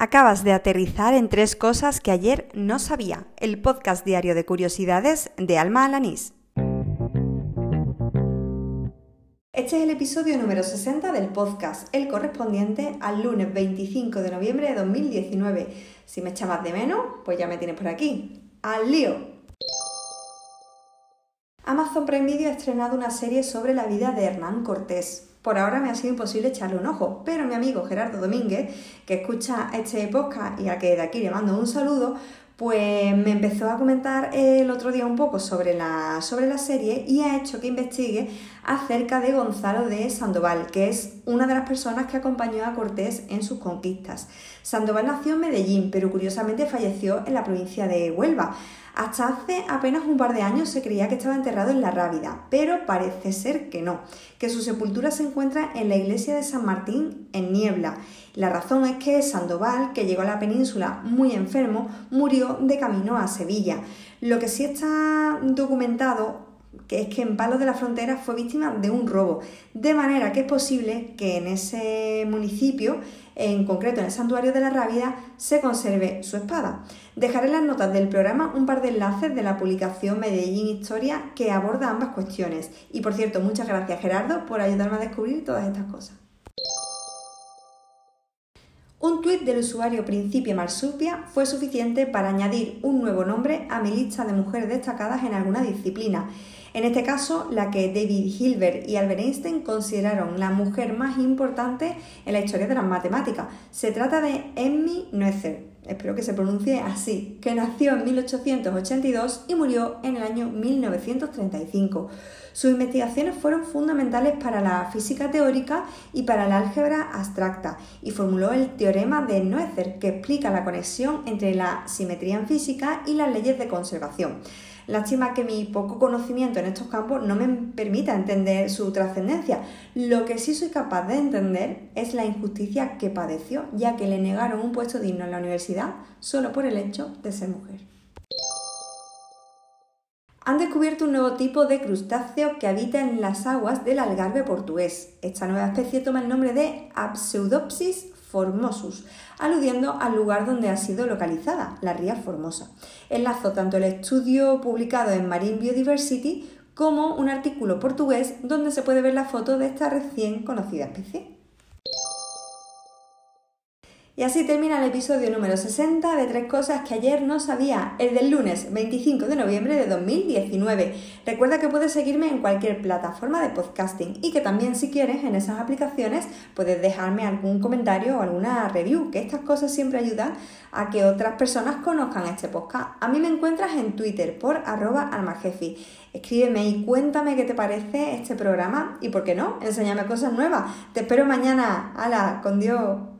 Acabas de aterrizar en tres cosas que ayer no sabía. El podcast diario de curiosidades de Alma Alanís. Este es el episodio número 60 del podcast, el correspondiente al lunes 25 de noviembre de 2019. Si me echabas de menos, pues ya me tienes por aquí. ¡Al lío! Amazon Prime Video ha estrenado una serie sobre la vida de Hernán Cortés. Por ahora me ha sido imposible echarle un ojo, pero mi amigo Gerardo Domínguez, que escucha este podcast y a que de aquí le mando un saludo, pues me empezó a comentar el otro día un poco sobre la, sobre la serie y ha hecho que investigue acerca de Gonzalo de Sandoval, que es una de las personas que acompañó a Cortés en sus conquistas. Sandoval nació en Medellín, pero curiosamente falleció en la provincia de Huelva. Hasta hace apenas un par de años se creía que estaba enterrado en la Rábida, pero parece ser que no, que su sepultura se encuentra en la iglesia de San Martín en Niebla. La razón es que Sandoval, que llegó a la península muy enfermo, murió de camino a Sevilla. Lo que sí está documentado que es que en Palos de la Frontera fue víctima de un robo, de manera que es posible que en ese municipio, en concreto en el santuario de la Rábida, se conserve su espada. Dejaré en las notas del programa un par de enlaces de la publicación Medellín Historia que aborda ambas cuestiones. Y por cierto, muchas gracias Gerardo por ayudarme a descubrir todas estas cosas. Un tuit del usuario Principia Marsupia fue suficiente para añadir un nuevo nombre a mi lista de mujeres destacadas en alguna disciplina. En este caso, la que David Hilbert y Albert Einstein consideraron la mujer más importante en la historia de las matemáticas. Se trata de Emmy Noether, espero que se pronuncie así, que nació en 1882 y murió en el año 1935. Sus investigaciones fueron fundamentales para la física teórica y para la álgebra abstracta y formuló el teorema de Noether que explica la conexión entre la simetría en física y las leyes de conservación. Lástima que mi poco conocimiento en estos campos no me permita entender su trascendencia. Lo que sí soy capaz de entender es la injusticia que padeció, ya que le negaron un puesto digno en la universidad solo por el hecho de ser mujer. Han descubierto un nuevo tipo de crustáceo que habita en las aguas del Algarve portugués. Esta nueva especie toma el nombre de Apseudopsis Formosus, aludiendo al lugar donde ha sido localizada, la ría Formosa. Enlazo tanto el estudio publicado en Marine Biodiversity como un artículo portugués donde se puede ver la foto de esta recién conocida especie. Y así termina el episodio número 60 de Tres Cosas que ayer no sabía, el del lunes 25 de noviembre de 2019. Recuerda que puedes seguirme en cualquier plataforma de podcasting y que también si quieres en esas aplicaciones puedes dejarme algún comentario o alguna review, que estas cosas siempre ayudan a que otras personas conozcan este podcast. A mí me encuentras en Twitter por arroba almajefi. Escríbeme y cuéntame qué te parece este programa y, ¿por qué no?, enséñame cosas nuevas. Te espero mañana. ¡Hala! ¡Con Dios!